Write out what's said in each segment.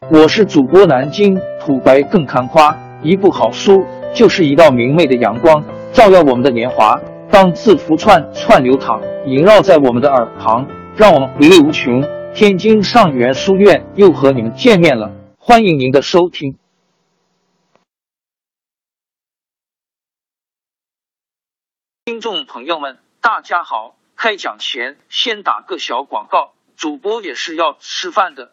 我是主播南京土白更看花，一部好书就是一道明媚的阳光，照耀我们的年华。当字符串串流淌，萦绕在我们的耳旁，让我们回味无穷。天津上元书院又和你们见面了，欢迎您的收听。听众朋友们，大家好！开讲前先打个小广告，主播也是要吃饭的。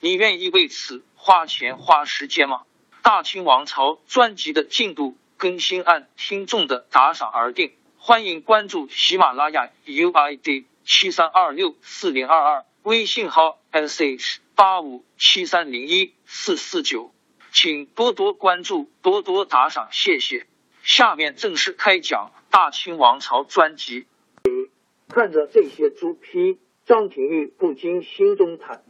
你愿意为此花钱花时间吗？大清王朝专辑的进度更新按听众的打赏而定，欢迎关注喜马拉雅 UID 七三二六四零二二，微信号 sh 八五七三零一四四九，请多多关注，多多打赏，谢谢。下面正式开讲《大清王朝》专辑。看着这些猪批，张廷玉不禁心中忐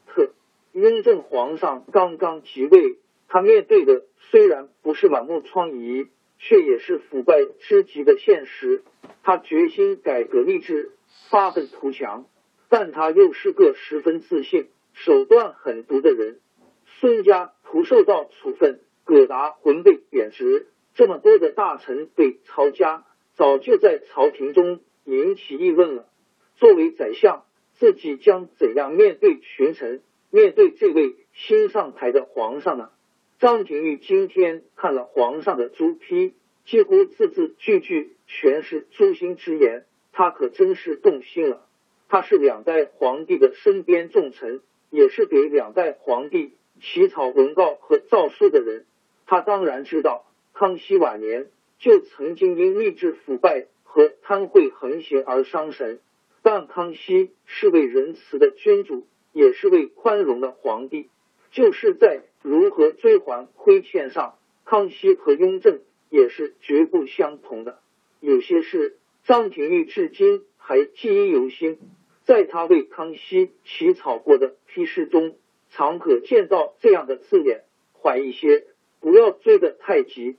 雍正皇上刚刚即位，他面对的虽然不是满目疮痍，却也是腐败之极的现实。他决心改革吏治，发愤图强，但他又是个十分自信、手段狠毒的人。孙家徒受到处分，葛达魂被贬职，这么多的大臣被抄家，早就在朝廷中引起议论了。作为宰相，自己将怎样面对群臣？面对这位新上台的皇上呢？张廷玉今天看了皇上的朱批，几乎字字句句全是诛心之言，他可真是动心了。他是两代皇帝的身边重臣，也是给两代皇帝起草文告和诏书的人。他当然知道，康熙晚年就曾经因吏治腐败和贪贿横行而伤神，但康熙是位仁慈的君主。也是位宽容的皇帝，就是在如何追还亏欠上，康熙和雍正也是绝不相同的。有些事，张廷玉至今还记忆犹新。在他为康熙起草过的批示中，常可见到这样的字眼：缓一些，不要追得太急。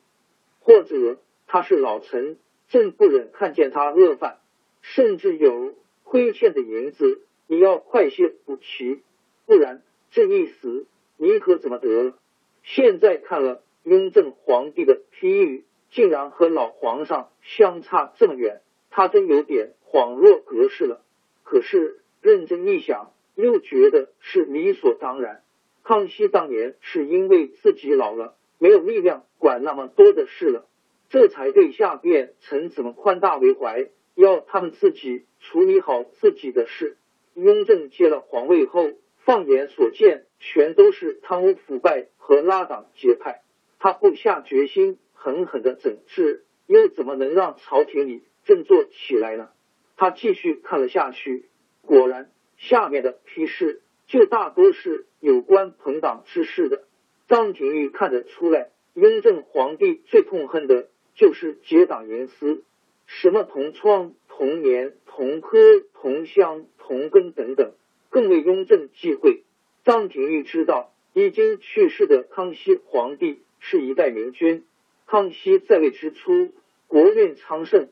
或者他是老臣，朕不忍看见他饿饭，甚至有亏欠的银子。你要快些补齐，不然这一死你可怎么得了？现在看了雍正皇帝的批语，竟然和老皇上相差这么远，他真有点恍若隔世了。可是认真一想，又觉得是理所当然。康熙当年是因为自己老了，没有力量管那么多的事了，这才对下边臣子们宽大为怀，要他们自己处理好自己的事。雍正接了皇位后，放眼所见，全都是贪污腐败和拉党结派。他不下决心狠狠的整治，又怎么能让朝廷里振作起来呢？他继续看了下去，果然下面的批示就大多是有关朋党之事的。张廷玉看得出来，雍正皇帝最痛恨的就是结党营私，什么同窗、同年、同科、同乡。同根等等，更为雍正忌讳。张廷玉知道，已经去世的康熙皇帝是一代明君。康熙在位之初，国运昌盛，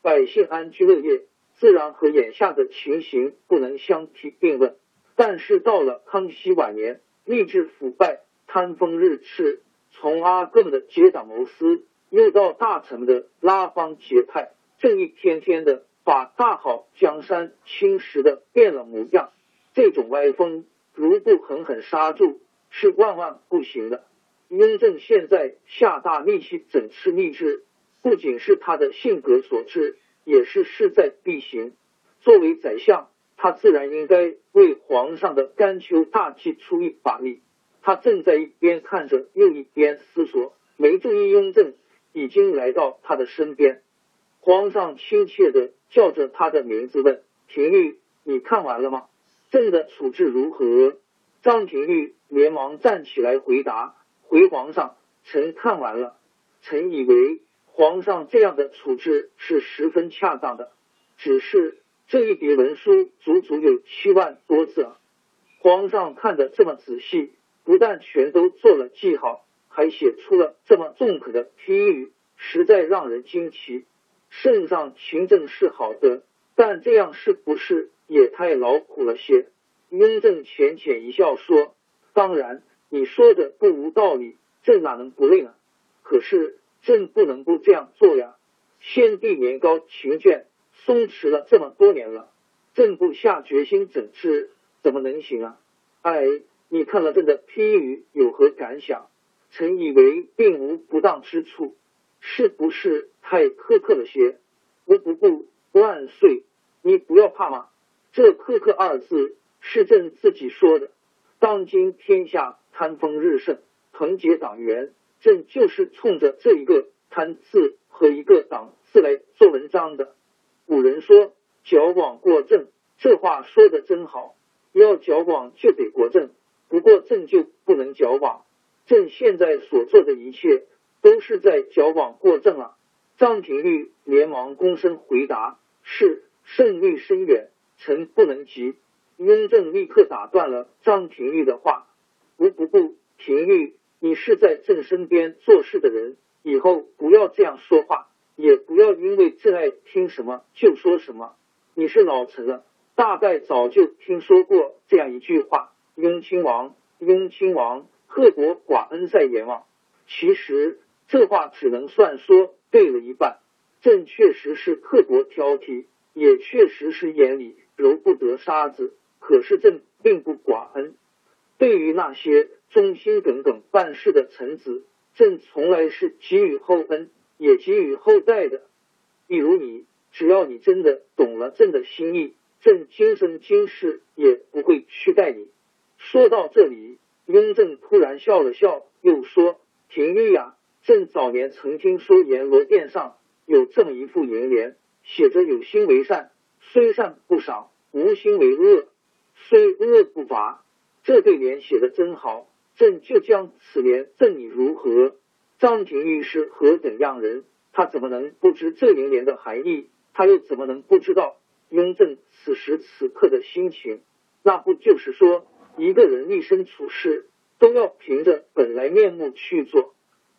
百姓安居乐业，自然和眼下的情形不能相提并论。但是到了康熙晚年，吏治腐败，贪风日炽，从阿哥们的结党谋私，又到大臣们的拉帮结派，这一天天的。把大好江山侵蚀的变了模样，这种歪风如不狠狠刹住，是万万不行的。雍正现在下大力气整治吏治，不仅是他的性格所致，也是势在必行。作为宰相，他自然应该为皇上的甘秋大计出一把力。他正在一边看着，又一边思索，没注意雍正已经来到他的身边。皇上亲切的叫着他的名字，问：“廷玉，你看完了吗？朕的处置如何？”张廷玉连忙站起来回答：“回皇上，臣看完了，臣以为皇上这样的处置是十分恰当的。只是这一叠文书足足有七万多字啊，皇上看的这么仔细，不但全都做了记号，还写出了这么中肯的批语，实在让人惊奇。圣上勤政是好的，但这样是不是也太劳苦了些？雍正浅浅一笑说：“当然，你说的不无道理，朕哪能不累呢？可是朕不能不这样做呀！先帝年高勤倦。”松弛了这么多年了，朕不下决心整治，怎么能行啊？哎，你看了朕的批语有何感想？臣以为并无不当之处，是不是太苛刻了些？不不不，万岁！你不要怕嘛，这苛刻二字是朕自己说的。当今天下贪风日盛，团结党员，朕就是冲着这一个贪字和一个党字来做文章的。古人说“矫枉过正”，这话说的真好。要矫枉就得过正，不过正就不能矫枉。朕现在所做的一切都是在矫枉过正啊！张廷玉连忙躬身回答：“是，胜率深远，臣不能急。”雍正立刻打断了张廷玉的话：“不不不，廷玉，你是在朕身边做事的人，以后不要这样说话。”也不要因为朕爱听什么就说什么。你是老臣了，大概早就听说过这样一句话：“雍亲王，雍亲王，刻薄寡恩在阎王。”其实这话只能算说对了一半。朕确实是刻薄挑剔，也确实是眼里揉不得沙子。可是朕并不寡恩，对于那些忠心耿耿办事的臣子，朕从来是给予厚恩。也给予厚待的，比如你，只要你真的懂了朕的心意，朕今生今世也不会去待你。说到这里，雍正突然笑了笑，又说：“廷玉呀，朕早年曾经说阎罗殿上有这么一副楹联，写着‘有心为善，虽善不赏；无心为恶，虽恶不罚’。这对联写的真好，朕就将此联赠你如何？”张廷玉是何等样人？他怎么能不知这楹联的含义？他又怎么能不知道雍正此时此刻的心情？那不就是说，一个人立身处世都要凭着本来面目去做，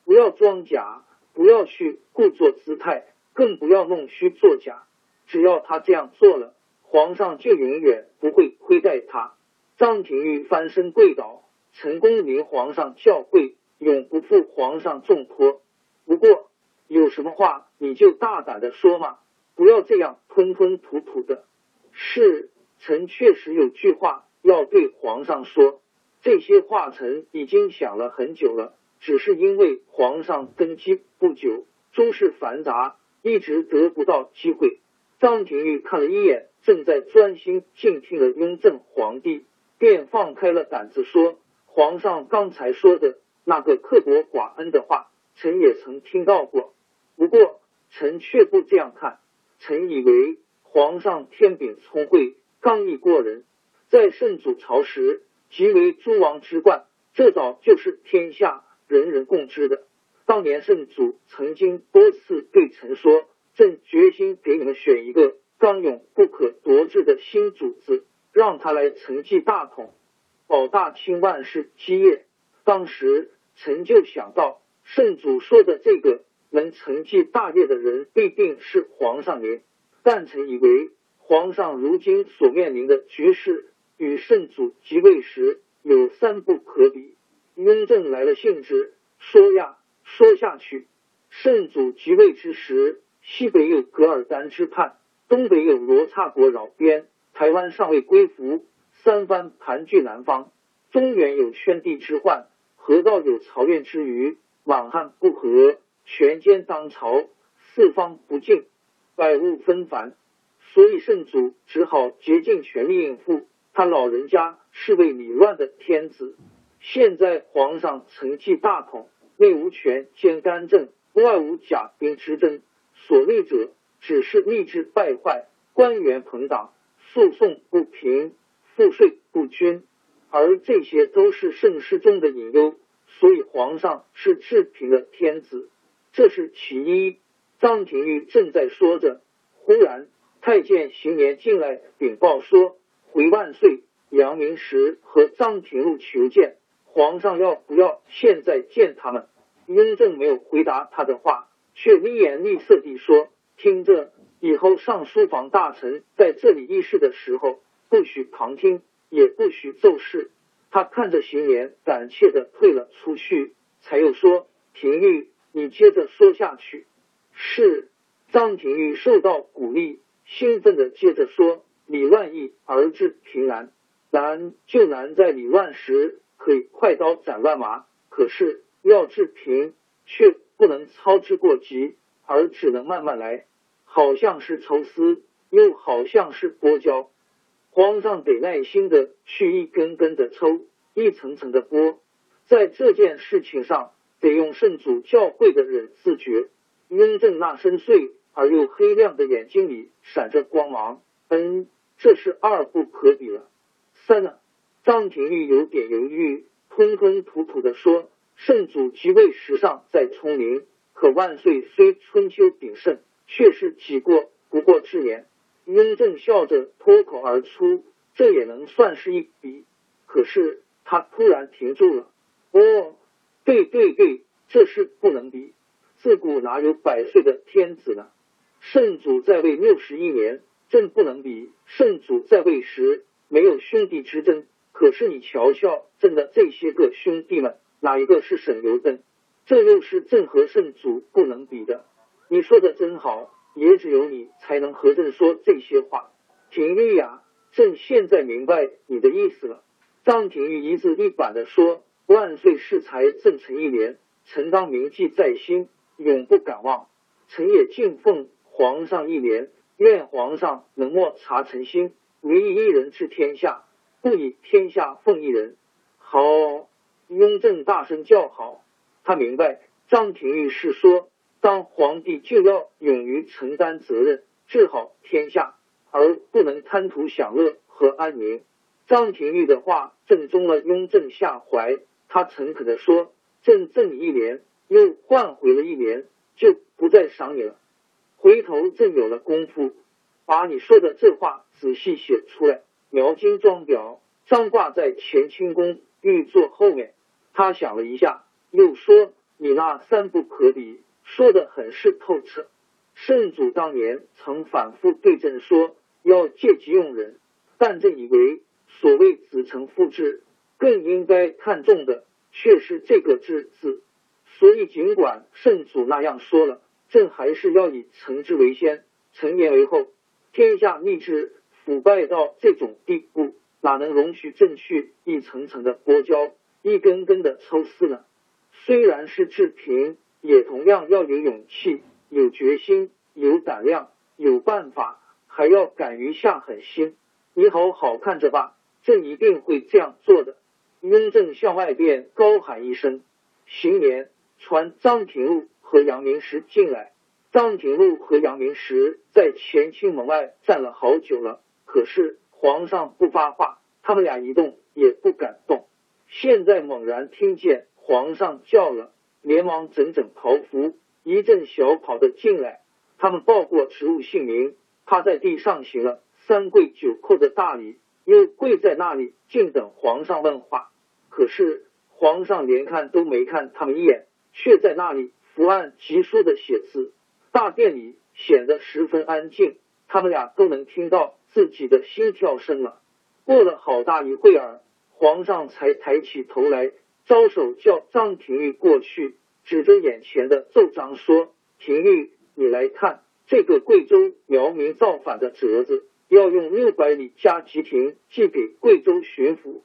不要装假，不要去故作姿态，更不要弄虚作假。只要他这样做了，皇上就永远不会亏待他。张廷玉翻身跪倒，成功领皇上教诲。永不负皇上重托。不过有什么话你就大胆的说嘛，不要这样吞吞吐吐的。是，臣确实有句话要对皇上说。这些话臣已经想了很久了，只是因为皇上登基不久，诸事繁杂，一直得不到机会。张廷玉看了一眼正在专心静听的雍正皇帝，便放开了胆子说：“皇上刚才说的。”那个刻薄寡恩的话，臣也曾听到过。不过，臣却不这样看。臣以为皇上天秉聪慧，刚毅过人，在圣祖朝时即为诸王之冠，这早就是天下人人共知的。当年圣祖曾经多次对臣说：“朕决心给你们选一个刚勇不可夺志的新主子，让他来承继大统，保大清万世基业。”当时。臣就想到，圣祖说的这个能承继大业的人，必定是皇上您。但臣以为，皇上如今所面临的局势，与圣祖即位时有三不可比。雍正来了兴致，说呀，说下去。圣祖即位之时，西北有噶尔丹之叛，东北有罗刹国扰边，台湾尚未归服，三藩盘踞南方，中原有宣帝之患。河道有漕运之虞，满汉不和，权奸当朝，四方不敬，百物纷繁，所以圣祖只好竭尽全力应付。他老人家是位理乱的天子，现在皇上承继大统，内无权兼干政，外无甲兵之争，所立者只是吏治败坏，官员朋党，诉讼不平，赋税不均。而这些都是盛世中的隐忧，所以皇上是治平的天子，这是其一。张廷玉正在说着，忽然太监邢年进来禀报说：“回万岁，杨明时和张廷禄求见，皇上要不要现在见他们？”雍正没有回答他的话，却厉言厉色地说：“听着，以后上书房大臣在这里议事的时候，不许旁听，也不许奏事。”他看着邢年，胆怯的退了出去，才又说：“廷玉，你接着说下去。”是张廷玉受到鼓励，兴奋的接着说：“李乱易而治平难，难就难在李乱时可以快刀斩乱麻，可是要治平却不能操之过急，而只能慢慢来，好像是抽丝，又好像是剥胶。”皇上得耐心的去一根根的抽，一层层的剥，在这件事情上得用圣祖教会的人自觉。雍正那深邃而又黑亮的眼睛里闪着光芒，嗯，这是二不可比了。三呢？张廷玉有点犹豫，吞吞吐吐的说：“圣祖即位时尚在聪明，可万岁虽春秋鼎盛，却是己过不过之年。”雍正笑着脱口而出：“这也能算是一笔。”可是他突然停住了。哦，对对对，这是不能比。自古哪有百岁的天子呢？圣祖在位六十一年，朕不能比。圣祖在位时没有兄弟之争，可是你瞧瞧朕的这些个兄弟们，哪一个是省油灯？这又是朕和圣祖不能比的。你说的真好。也只有你才能和朕说这些话，廷玉呀，朕现在明白你的意思了。张廷玉一字一板的说：“万岁是才，朕臣一年，臣当铭记在心，永不敢忘。臣也敬奉皇上一年，愿皇上能莫察臣心，唯以一人治天下，不以天下奉一人。”好，雍正大声叫好。他明白张廷玉是说。当皇帝就要勇于承担责任，治好天下，而不能贪图享乐和安宁。张廷玉的话正中了雍正下怀，他诚恳的说：“朕赠你一年，又换回了一年，就不再赏你了。回头朕有了功夫，把你说的这话仔细写出来，描金装裱，张挂在乾清宫御座后面。”他想了一下，又说：“你那三不可比。”说的很是透彻。圣祖当年曾反复对朕说要借机用人，但朕以为所谓子承父志，更应该看重的却是这个“志”字。所以尽管圣祖那样说了，朕还是要以承之为先，承言为后。天下逆志腐败到这种地步，哪能容许朕去一层层的剥胶，一根根的抽丝呢？虽然是治平。也同样要有勇气、有决心、有胆量、有办法，还要敢于下狠心。你好好看着吧，朕一定会这样做的。雍正向外边高喊一声：“行年传张廷禄和杨明时进来。”张廷禄和杨明时在乾清门外站了好久了，可是皇上不发话，他们俩一动也不敢动。现在猛然听见皇上叫了。连忙整整袍服，一阵小跑的进来。他们报过职务姓名，趴在地上行了三跪九叩的大礼，又跪在那里静等皇上问话。可是皇上连看都没看他们一眼，却在那里伏案疾书的写字。大殿里显得十分安静，他们俩都能听到自己的心跳声了。过了好大一会儿，皇上才抬起头来。招手叫张廷玉过去，指着眼前的奏章说：“廷玉，你来看这个贵州苗民造反的折子，要用六百里加急亭寄给贵州巡抚，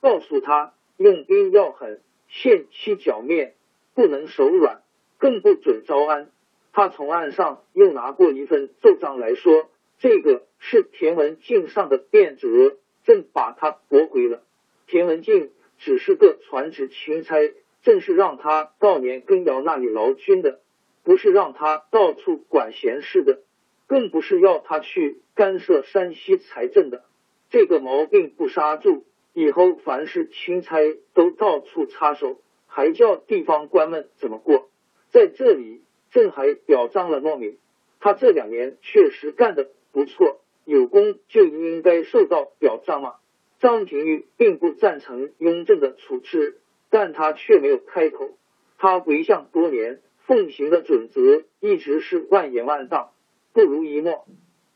告诉他用兵要狠，限期剿灭，不能手软，更不准招安。”他从岸上又拿过一份奏章来说：“这个是田文镜上的变折，朕把它驳回了。”田文镜。只是个传旨钦差，正是让他到年羹尧那里劳军的，不是让他到处管闲事的，更不是要他去干涉山西财政的。这个毛病不刹住，以后凡是钦差都到处插手，还。还叫地方官们怎么过？在这里，朕还表彰了糯米，他这两年确实干得不错，有功就应该受到表彰嘛。张廷玉并不赞成雍正的处置，但他却没有开口。他为相多年，奉行的准则一直是万言万当，不如一诺。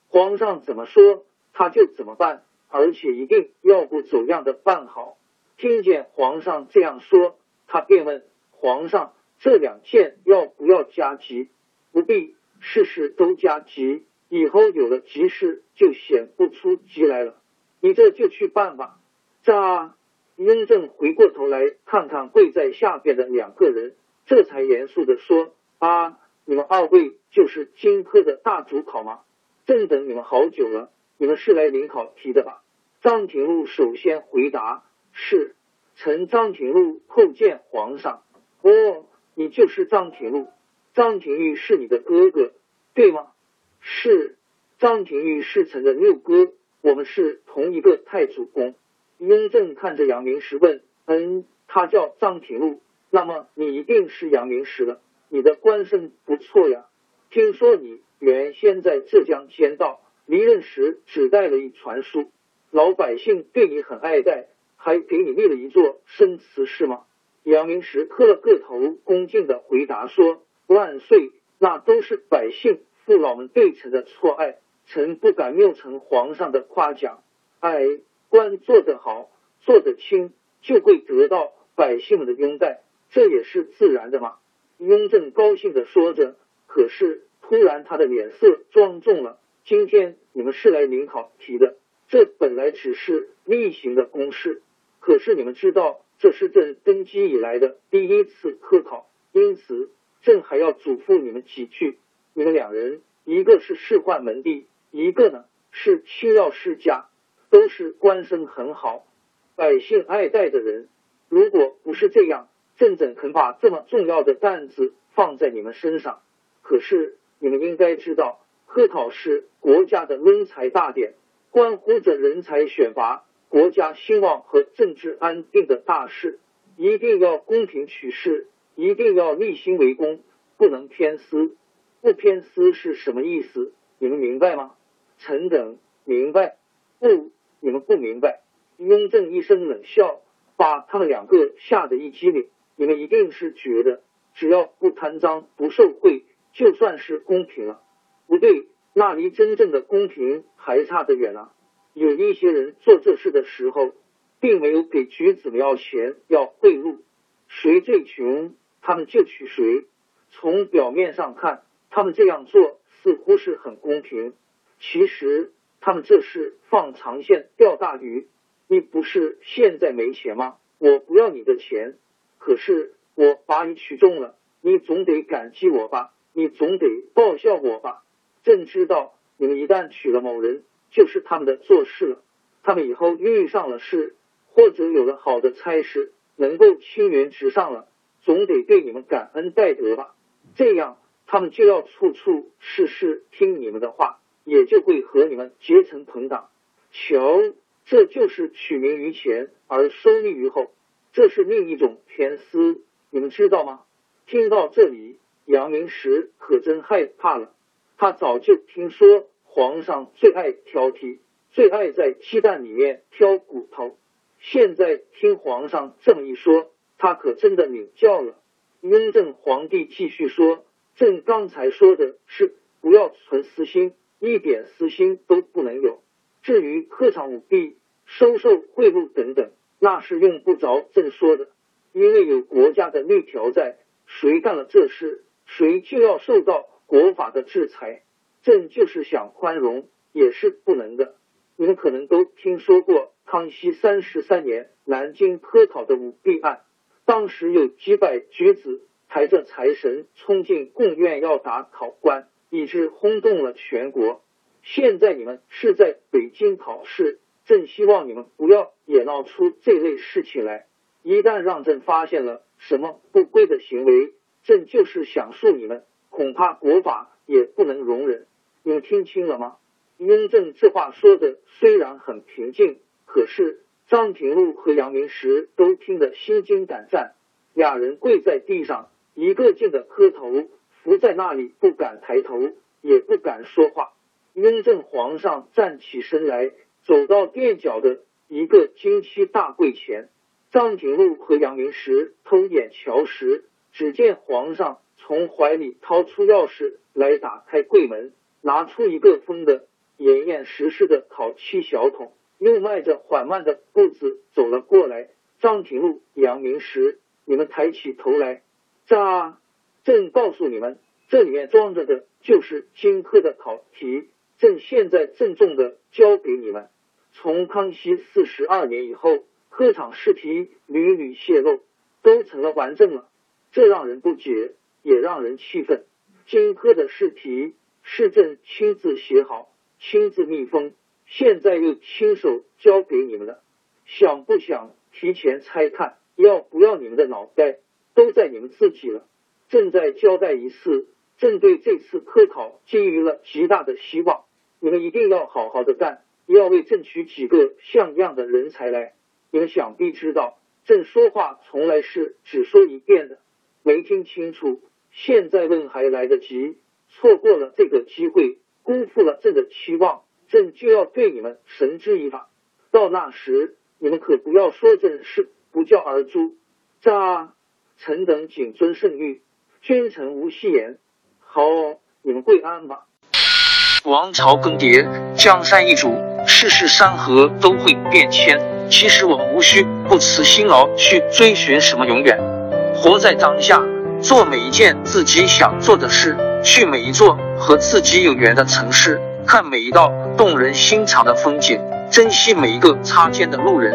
皇上怎么说，他就怎么办，而且一定要不走样的办好。听见皇上这样说，他便问皇上：“这两件要不要加急？”不必，事事都加急，以后有了急事就显不出急来了。你这就去办吧。这雍正回过头来看看跪在下边的两个人，这才严肃的说：“啊，你们二位就是荆轲的大主考吗？正等你们好久了，你们是来领考题的吧？”张廷禄首先回答。是，臣张廷禄叩见皇上。哦，你就是张廷禄，张廷玉是你的哥哥，对吗？是，张廷玉侍臣的六哥，我们是同一个太祖宫。雍正看着杨明时问：“嗯，他叫张廷禄，那么你一定是杨明时了。你的官声不错呀。听说你原先在浙江仙道，离任时只带了一传书，老百姓对你很爱戴。”还给你立了一座生祠是吗？杨明时磕了个头，恭敬的回答说：“万岁，那都是百姓父老们对臣的错爱，臣不敢谬承皇上的夸奖。哎，官做得好，做得轻，就会得到百姓们的拥戴，这也是自然的嘛。”雍正高兴的说着，可是突然他的脸色庄重了。今天你们是来领考题的，这本来只是例行的公事。可是你们知道，这是朕登基以来的第一次科考，因此朕还要嘱咐你们几句。你们两人，一个是仕宦门第，一个呢是清要世家，都是官声很好、百姓爱戴的人。如果不是这样，朕怎肯把这么重要的担子放在你们身上？可是你们应该知道，科考是国家的抡才大典，关乎着人才选拔。国家兴旺和政治安定的大事，一定要公平取士，一定要立心为公，不能偏私。不偏私是什么意思？你们明白吗？臣等明白。不，你们不明白。雍正一声冷笑，把他们两个吓得一激灵。你们一定是觉得，只要不贪赃不受贿，就算是公平了。不对，那离真正的公平还差得远啊！有一些人做这事的时候，并没有给举子们要钱要贿赂，谁最穷，他们就娶谁。从表面上看，他们这样做似乎是很公平，其实他们这是放长线钓大鱼。你不是现在没钱吗？我不要你的钱，可是我把你娶中了，你总得感激我吧？你总得报效我吧？朕知道，你们一旦娶了某人。就是他们的做事了，他们以后遇上了事，或者有了好的差事，能够青云直上了，总得对你们感恩戴德吧？这样，他们就要处处事事听你们的话，也就会和你们结成朋党。瞧，这就是取名于前而收利于后，这是另一种偏私，你们知道吗？听到这里，杨明时可真害怕了，他早就听说。皇上最爱挑剔，最爱在鸡蛋里面挑骨头。现在听皇上这么一说，他可真的领教了。雍正皇帝继续说：“朕刚才说的是不要存私心，一点私心都不能有。至于科场舞弊、收受贿赂等等，那是用不着朕说的，因为有国家的律条在，谁干了这事，谁就要受到国法的制裁。”朕就是想宽容，也是不能的。你们可能都听说过康熙三十三年南京科考的舞弊案，当时有几百举子抬着财神冲进贡院要打考官，以致轰动了全国。现在你们是在北京考试，朕希望你们不要也闹出这类事情来。一旦让朕发现了什么不规的行为，朕就是想恕你们，恐怕国法也不能容忍。你们听清了吗？雍正这话说的虽然很平静，可是张廷禄和杨明时都听得心惊胆战。俩人跪在地上，一个劲的磕头，伏在那里不敢抬头，也不敢说话。雍正皇上站起身来，走到垫脚的一个金漆大柜前。张廷禄和杨明时偷眼瞧时，只见皇上从怀里掏出钥匙来，打开柜门，拿出一个封的严严实实的烤漆小桶，又迈着缓慢的步子走了过来。张廷禄、杨明时，你们抬起头来，这朕告诉你们，这里面装着的就是金科的考题。朕现在郑重的交给你们。从康熙四十二年以后，科场试题屡屡泄露，都成了顽症了，这让人不解，也让人气愤。金科的试题是朕亲自写好、亲自密封，现在又亲手交给你们了，想不想提前猜看？要不要你们的脑袋，都在你们自己了。朕再交代一次，朕对这次科考寄予了极大的希望。你们一定要好好的干，要为朕取几个像样的人才来。你们想必知道，朕说话从来是只说一遍的。没听清楚？现在问还来得及。错过了这个机会，辜负了朕的期望，朕就要对你们绳之以法。到那时，你们可不要说朕是不教而诛。扎，臣等谨遵圣谕，君臣无戏言。好，你们跪安吧。王朝更迭，江山易主，世事山河都会变迁。其实我们无需不辞辛劳去追寻什么永远，活在当下，做每一件自己想做的事，去每一座和自己有缘的城市，看每一道动人心肠的风景，珍惜每一个擦肩的路人。